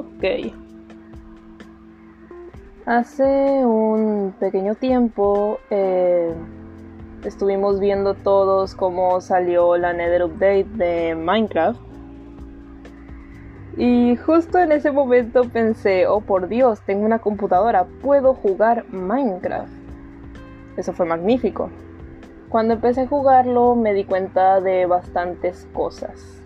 Ok. Hace un pequeño tiempo eh, estuvimos viendo todos cómo salió la Nether Update de Minecraft. Y justo en ese momento pensé, oh por Dios, tengo una computadora, puedo jugar Minecraft. Eso fue magnífico. Cuando empecé a jugarlo me di cuenta de bastantes cosas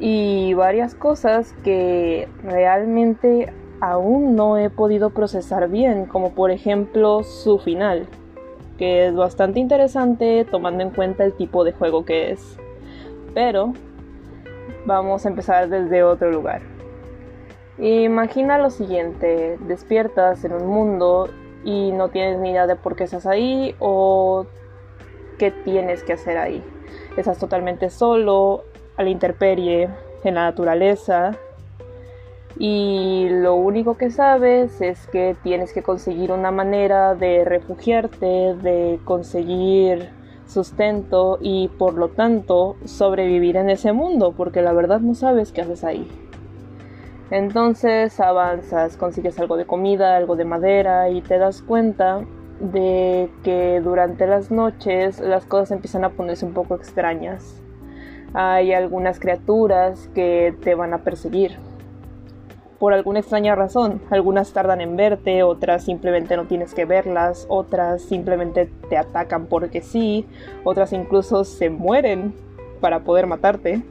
y varias cosas que realmente aún no he podido procesar bien, como por ejemplo su final, que es bastante interesante tomando en cuenta el tipo de juego que es. Pero vamos a empezar desde otro lugar. Imagina lo siguiente, despiertas en un mundo y no tienes ni idea de por qué estás ahí o qué tienes que hacer ahí. Estás totalmente solo, a la intemperie, en la naturaleza. Y lo único que sabes es que tienes que conseguir una manera de refugiarte, de conseguir sustento y por lo tanto sobrevivir en ese mundo, porque la verdad no sabes qué haces ahí. Entonces avanzas, consigues algo de comida, algo de madera y te das cuenta de que durante las noches las cosas empiezan a ponerse un poco extrañas hay algunas criaturas que te van a perseguir. Por alguna extraña razón, algunas tardan en verte, otras simplemente no tienes que verlas, otras simplemente te atacan porque sí, otras incluso se mueren para poder matarte.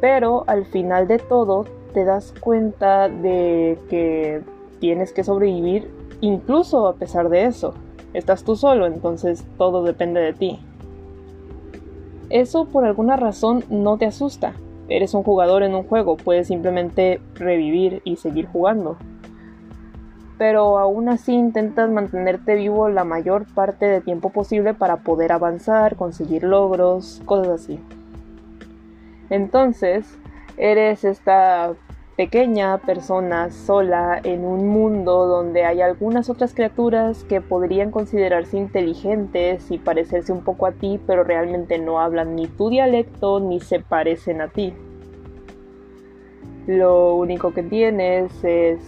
Pero al final de todo te das cuenta de que tienes que sobrevivir incluso a pesar de eso. Estás tú solo, entonces todo depende de ti. Eso por alguna razón no te asusta. Eres un jugador en un juego, puedes simplemente revivir y seguir jugando. Pero aún así intentas mantenerte vivo la mayor parte del tiempo posible para poder avanzar, conseguir logros, cosas así. Entonces, eres esta pequeña persona sola en un mundo donde hay algunas otras criaturas que podrían considerarse inteligentes y parecerse un poco a ti, pero realmente no hablan ni tu dialecto ni se parecen a ti. Lo único que tienes es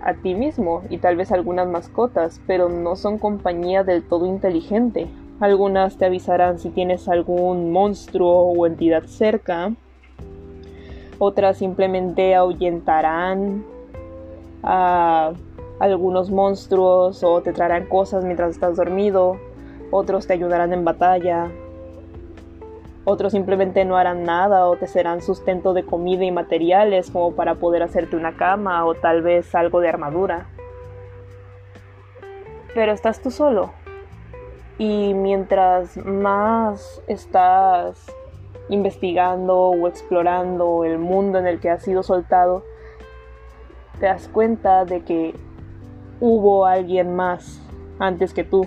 a ti mismo y tal vez algunas mascotas, pero no son compañía del todo inteligente. Algunas te avisarán si tienes algún monstruo o entidad cerca, otras simplemente ahuyentarán a algunos monstruos o te traerán cosas mientras estás dormido, otros te ayudarán en batalla, otros simplemente no harán nada o te serán sustento de comida y materiales como para poder hacerte una cama o tal vez algo de armadura. Pero estás tú solo. Y mientras más estás investigando o explorando el mundo en el que has sido soltado, te das cuenta de que hubo alguien más antes que tú.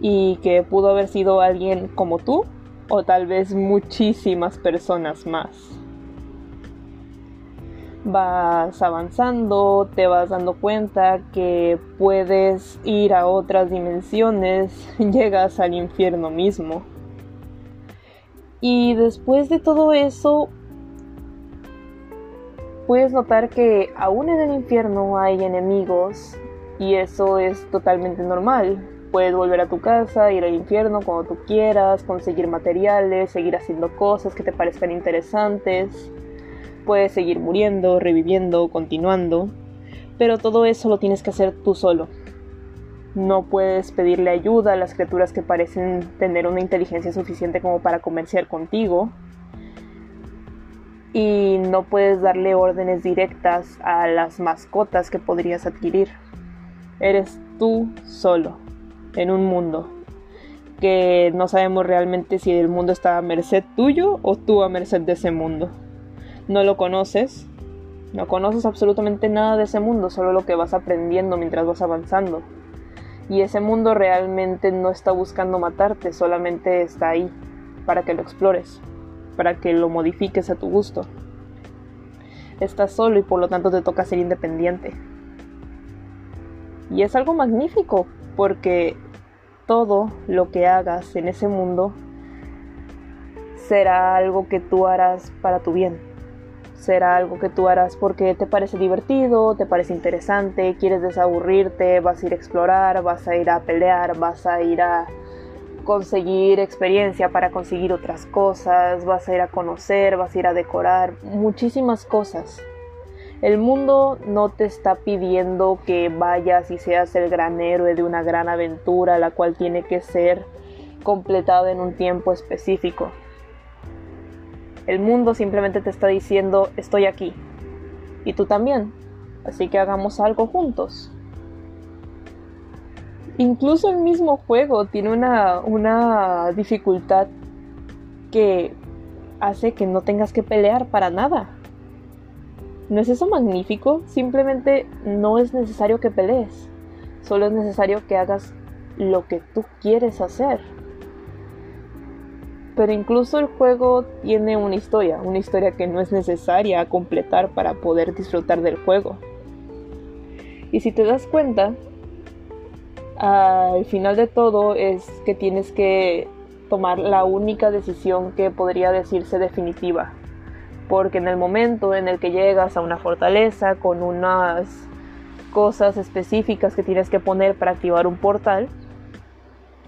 Y que pudo haber sido alguien como tú o tal vez muchísimas personas más. Vas avanzando, te vas dando cuenta que puedes ir a otras dimensiones, llegas al infierno mismo. Y después de todo eso, puedes notar que aún en el infierno hay enemigos y eso es totalmente normal. Puedes volver a tu casa, ir al infierno cuando tú quieras, conseguir materiales, seguir haciendo cosas que te parezcan interesantes. Puedes seguir muriendo, reviviendo, continuando. Pero todo eso lo tienes que hacer tú solo. No puedes pedirle ayuda a las criaturas que parecen tener una inteligencia suficiente como para comerciar contigo. Y no puedes darle órdenes directas a las mascotas que podrías adquirir. Eres tú solo, en un mundo que no sabemos realmente si el mundo está a merced tuyo o tú a merced de ese mundo. No lo conoces, no conoces absolutamente nada de ese mundo, solo lo que vas aprendiendo mientras vas avanzando. Y ese mundo realmente no está buscando matarte, solamente está ahí para que lo explores, para que lo modifiques a tu gusto. Estás solo y por lo tanto te toca ser independiente. Y es algo magnífico porque todo lo que hagas en ese mundo será algo que tú harás para tu bien. Será algo que tú harás porque te parece divertido, te parece interesante, quieres desaburrirte, vas a ir a explorar, vas a ir a pelear, vas a ir a conseguir experiencia para conseguir otras cosas, vas a ir a conocer, vas a ir a decorar, muchísimas cosas. El mundo no te está pidiendo que vayas y seas el gran héroe de una gran aventura, la cual tiene que ser completada en un tiempo específico. El mundo simplemente te está diciendo estoy aquí. Y tú también. Así que hagamos algo juntos. Incluso el mismo juego tiene una, una dificultad que hace que no tengas que pelear para nada. ¿No es eso magnífico? Simplemente no es necesario que pelees. Solo es necesario que hagas lo que tú quieres hacer. Pero incluso el juego tiene una historia, una historia que no es necesaria completar para poder disfrutar del juego. Y si te das cuenta, al final de todo es que tienes que tomar la única decisión que podría decirse definitiva. Porque en el momento en el que llegas a una fortaleza con unas cosas específicas que tienes que poner para activar un portal,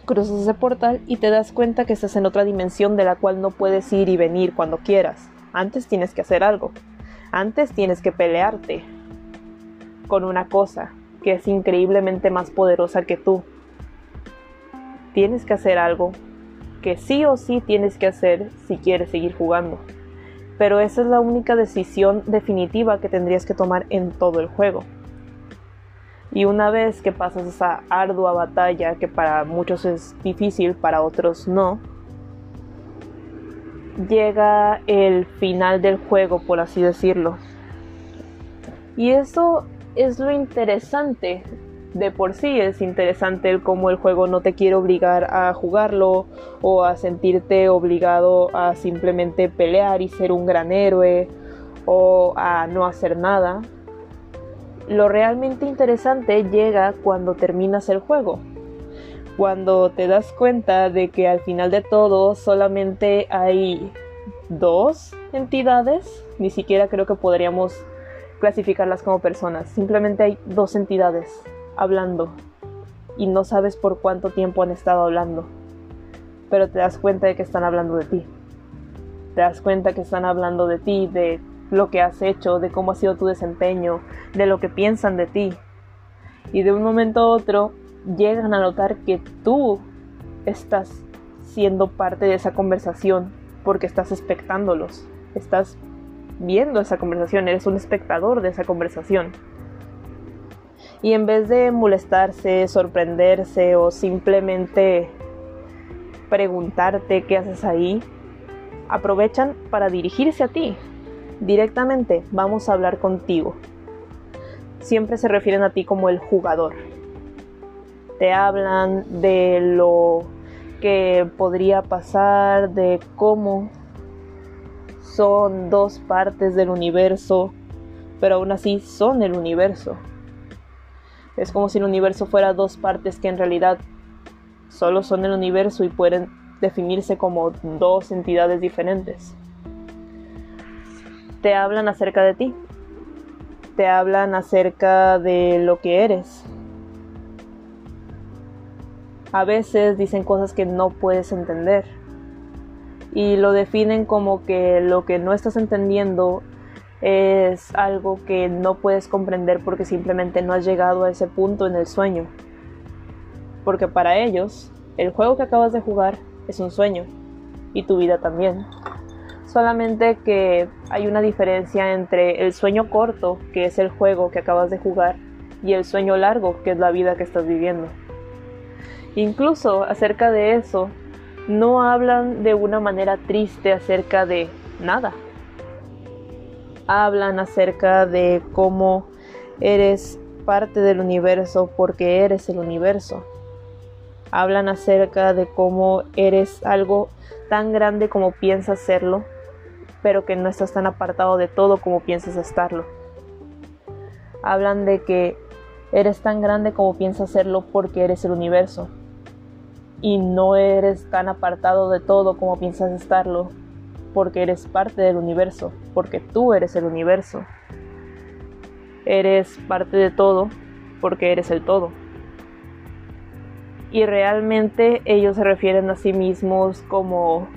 cruzas ese portal y te das cuenta que estás en otra dimensión de la cual no puedes ir y venir cuando quieras. Antes tienes que hacer algo. Antes tienes que pelearte con una cosa que es increíblemente más poderosa que tú. Tienes que hacer algo que sí o sí tienes que hacer si quieres seguir jugando. Pero esa es la única decisión definitiva que tendrías que tomar en todo el juego. Y una vez que pasas esa ardua batalla, que para muchos es difícil, para otros no, llega el final del juego, por así decirlo. Y eso es lo interesante. De por sí es interesante el cómo el juego no te quiere obligar a jugarlo o a sentirte obligado a simplemente pelear y ser un gran héroe o a no hacer nada. Lo realmente interesante llega cuando terminas el juego. Cuando te das cuenta de que al final de todo solamente hay dos entidades, ni siquiera creo que podríamos clasificarlas como personas. Simplemente hay dos entidades hablando y no sabes por cuánto tiempo han estado hablando. Pero te das cuenta de que están hablando de ti. Te das cuenta que están hablando de ti, de lo que has hecho, de cómo ha sido tu desempeño, de lo que piensan de ti. Y de un momento a otro llegan a notar que tú estás siendo parte de esa conversación porque estás expectándolos, estás viendo esa conversación, eres un espectador de esa conversación. Y en vez de molestarse, sorprenderse o simplemente preguntarte qué haces ahí, aprovechan para dirigirse a ti. Directamente, vamos a hablar contigo. Siempre se refieren a ti como el jugador. Te hablan de lo que podría pasar, de cómo son dos partes del universo, pero aún así son el universo. Es como si el universo fuera dos partes que en realidad solo son el universo y pueden definirse como dos entidades diferentes. Te hablan acerca de ti, te hablan acerca de lo que eres. A veces dicen cosas que no puedes entender y lo definen como que lo que no estás entendiendo es algo que no puedes comprender porque simplemente no has llegado a ese punto en el sueño. Porque para ellos, el juego que acabas de jugar es un sueño y tu vida también. Solamente que hay una diferencia entre el sueño corto, que es el juego que acabas de jugar, y el sueño largo, que es la vida que estás viviendo. Incluso acerca de eso, no hablan de una manera triste acerca de nada. Hablan acerca de cómo eres parte del universo porque eres el universo. Hablan acerca de cómo eres algo tan grande como piensas serlo, pero que no estás tan apartado de todo como piensas estarlo. Hablan de que eres tan grande como piensas serlo porque eres el universo y no eres tan apartado de todo como piensas estarlo, porque eres parte del universo, porque tú eres el universo. Eres parte de todo porque eres el todo. Y realmente ellos se refieren a sí mismos como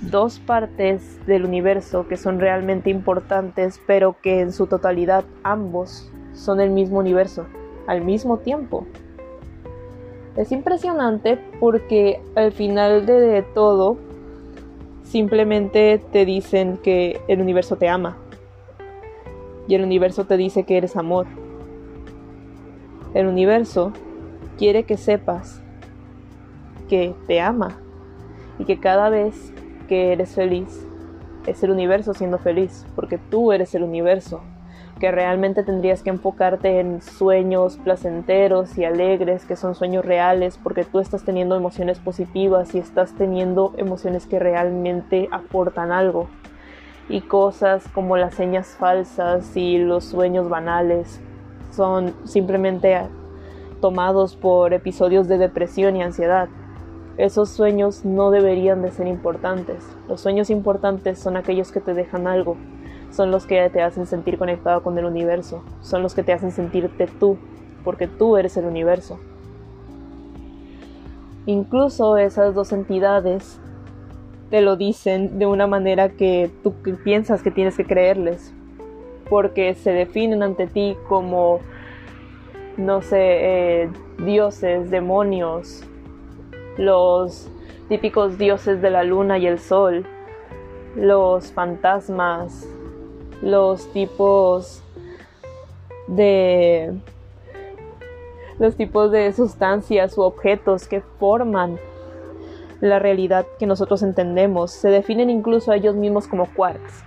dos partes del universo que son realmente importantes, pero que en su totalidad ambos son el mismo universo, al mismo tiempo. Es impresionante porque al final de todo simplemente te dicen que el universo te ama. Y el universo te dice que eres amor. El universo quiere que sepas que te ama y que cada vez que eres feliz es el universo siendo feliz, porque tú eres el universo que realmente tendrías que enfocarte en sueños placenteros y alegres, que son sueños reales, porque tú estás teniendo emociones positivas y estás teniendo emociones que realmente aportan algo. Y cosas como las señas falsas y los sueños banales son simplemente tomados por episodios de depresión y ansiedad. Esos sueños no deberían de ser importantes. Los sueños importantes son aquellos que te dejan algo, son los que te hacen sentir conectado con el universo, son los que te hacen sentirte tú, porque tú eres el universo. Incluso esas dos entidades te lo dicen de una manera que tú piensas que tienes que creerles, porque se definen ante ti como, no sé, eh, dioses, demonios, los típicos dioses de la luna y el sol, los fantasmas, los tipos de los tipos de sustancias u objetos que forman la realidad que nosotros entendemos. Se definen incluso a ellos mismos como quarks.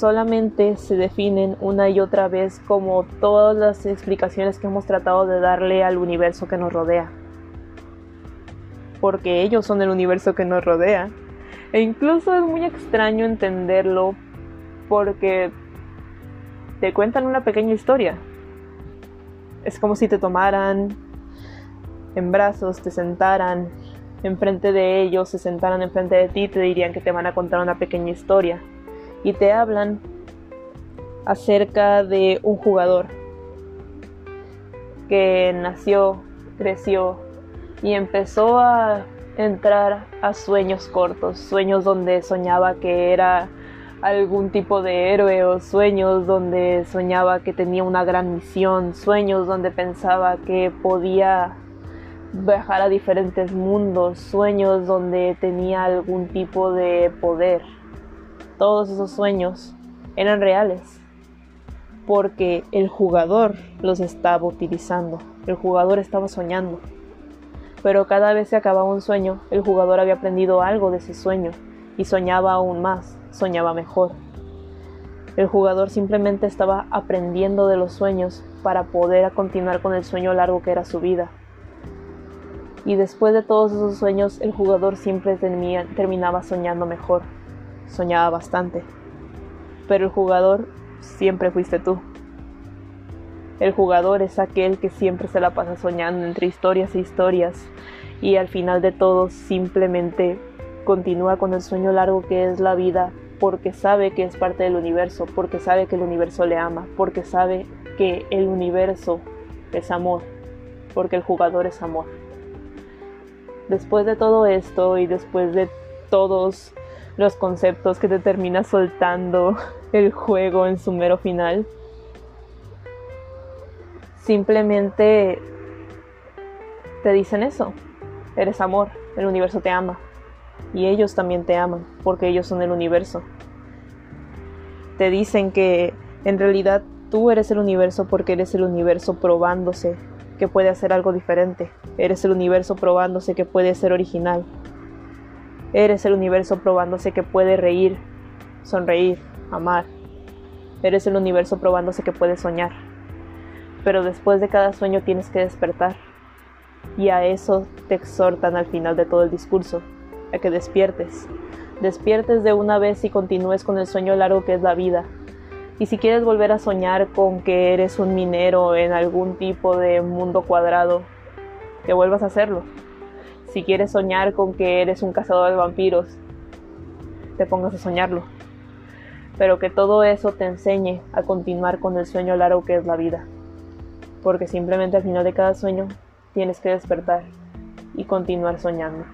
Solamente se definen una y otra vez como todas las explicaciones que hemos tratado de darle al universo que nos rodea. Porque ellos son el universo que nos rodea. E incluso es muy extraño entenderlo porque te cuentan una pequeña historia. Es como si te tomaran en brazos, te sentaran enfrente de ellos, se sentaran enfrente de ti, te dirían que te van a contar una pequeña historia. Y te hablan acerca de un jugador que nació, creció y empezó a entrar a sueños cortos, sueños donde soñaba que era algún tipo de héroe sueños donde soñaba que tenía una gran misión, sueños donde pensaba que podía viajar a diferentes mundos, sueños donde tenía algún tipo de poder. Todos esos sueños eran reales porque el jugador los estaba utilizando, el jugador estaba soñando pero cada vez que acababa un sueño, el jugador había aprendido algo de ese sueño y soñaba aún más, soñaba mejor. El jugador simplemente estaba aprendiendo de los sueños para poder continuar con el sueño largo que era su vida. Y después de todos esos sueños, el jugador siempre terminaba soñando mejor, soñaba bastante. Pero el jugador siempre fuiste tú. El jugador es aquel que siempre se la pasa soñando entre historias e historias y al final de todo simplemente continúa con el sueño largo que es la vida porque sabe que es parte del universo, porque sabe que el universo le ama, porque sabe que el universo es amor, porque el jugador es amor. Después de todo esto y después de todos los conceptos que te termina soltando el juego en su mero final, simplemente te dicen eso. Eres amor, el universo te ama. Y ellos también te aman, porque ellos son el universo. Te dicen que en realidad tú eres el universo porque eres el universo probándose que puede hacer algo diferente. Eres el universo probándose que puede ser original. Eres el universo probándose que puede reír, sonreír, amar. Eres el universo probándose que puede soñar pero después de cada sueño tienes que despertar. Y a eso te exhortan al final de todo el discurso, a que despiertes. Despiertes de una vez y continúes con el sueño largo que es la vida. Y si quieres volver a soñar con que eres un minero en algún tipo de mundo cuadrado, que vuelvas a hacerlo. Si quieres soñar con que eres un cazador de vampiros, te pongas a soñarlo. Pero que todo eso te enseñe a continuar con el sueño largo que es la vida. Porque simplemente al final de cada sueño tienes que despertar y continuar soñando.